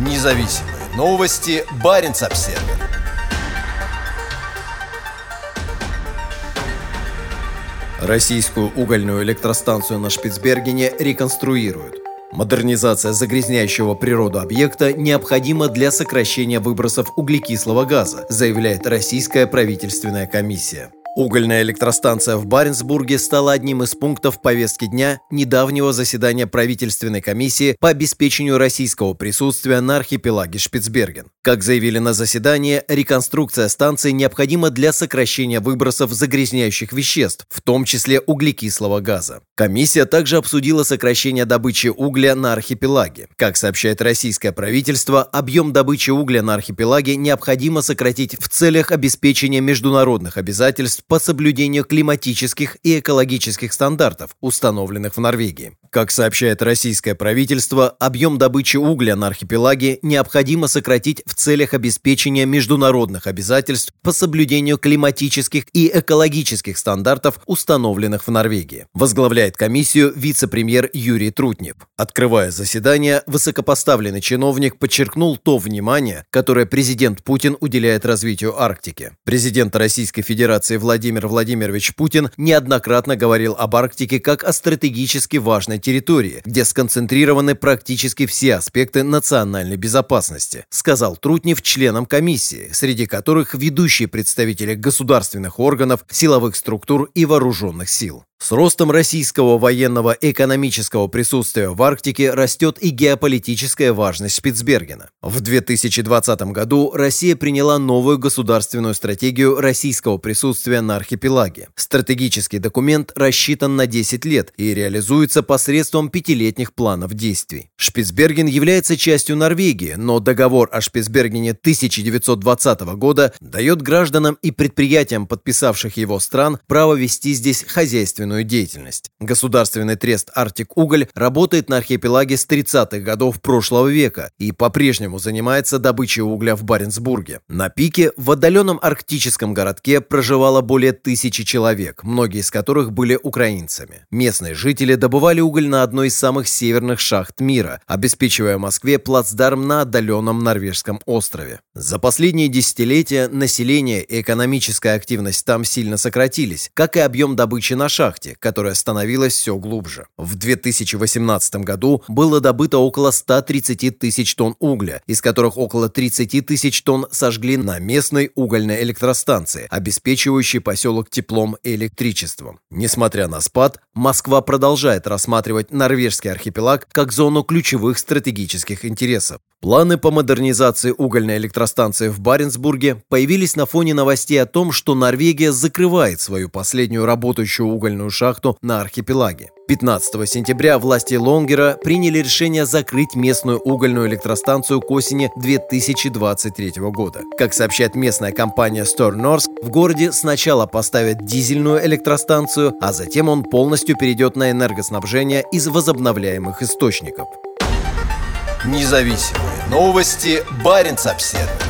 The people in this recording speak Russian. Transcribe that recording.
Независимые новости. Барин обсерва Российскую угольную электростанцию на Шпицбергене реконструируют. Модернизация загрязняющего природу объекта необходима для сокращения выбросов углекислого газа, заявляет Российская правительственная комиссия. Угольная электростанция в Баренцбурге стала одним из пунктов повестки дня недавнего заседания правительственной комиссии по обеспечению российского присутствия на архипелаге Шпицберген. Как заявили на заседании, реконструкция станции необходима для сокращения выбросов загрязняющих веществ, в том числе углекислого газа. Комиссия также обсудила сокращение добычи угля на архипелаге. Как сообщает российское правительство, объем добычи угля на архипелаге необходимо сократить в целях обеспечения международных обязательств по соблюдению климатических и экологических стандартов, установленных в Норвегии. Как сообщает российское правительство, объем добычи угля на архипелаге необходимо сократить в целях обеспечения международных обязательств по соблюдению климатических и экологических стандартов, установленных в Норвегии. Возглавляет комиссию вице-премьер Юрий Трутнев. Открывая заседание, высокопоставленный чиновник подчеркнул то внимание, которое президент Путин уделяет развитию Арктики. Президент Российской Федерации Владимир Владимир Владимирович Путин неоднократно говорил об Арктике как о стратегически важной территории, где сконцентрированы практически все аспекты национальной безопасности, сказал Трутнев членам комиссии, среди которых ведущие представители государственных органов, силовых структур и вооруженных сил. С ростом российского военного экономического присутствия в Арктике растет и геополитическая важность Шпицбергена. В 2020 году Россия приняла новую государственную стратегию российского присутствия на архипелаге. Стратегический документ рассчитан на 10 лет и реализуется посредством пятилетних планов действий. Шпицберген является частью Норвегии, но договор о Шпицбергене 1920 года дает гражданам и предприятиям, подписавших его стран, право вести здесь хозяйственную промышленную деятельность. Государственный трест «Арктик Уголь» работает на архипелаге с 30-х годов прошлого века и по-прежнему занимается добычей угля в Баренцбурге. На пике в отдаленном арктическом городке проживало более тысячи человек, многие из которых были украинцами. Местные жители добывали уголь на одной из самых северных шахт мира, обеспечивая Москве плацдарм на отдаленном норвежском острове. За последние десятилетия население и экономическая активность там сильно сократились, как и объем добычи на шахте, шахте, которая становилась все глубже. В 2018 году было добыто около 130 тысяч тонн угля, из которых около 30 тысяч тонн сожгли на местной угольной электростанции, обеспечивающей поселок теплом и электричеством. Несмотря на спад, Москва продолжает рассматривать норвежский архипелаг как зону ключевых стратегических интересов. Планы по модернизации угольной электростанции в Баренцбурге появились на фоне новостей о том, что Норвегия закрывает свою последнюю работающую угольную шахту на архипелаге. 15 сентября власти Лонгера приняли решение закрыть местную угольную электростанцию к осени 2023 года. Как сообщает местная компания Stornorsk, в городе сначала поставят дизельную электростанцию, а затем он полностью перейдет на энергоснабжение из возобновляемых источников. Независимые новости. Барин обседный.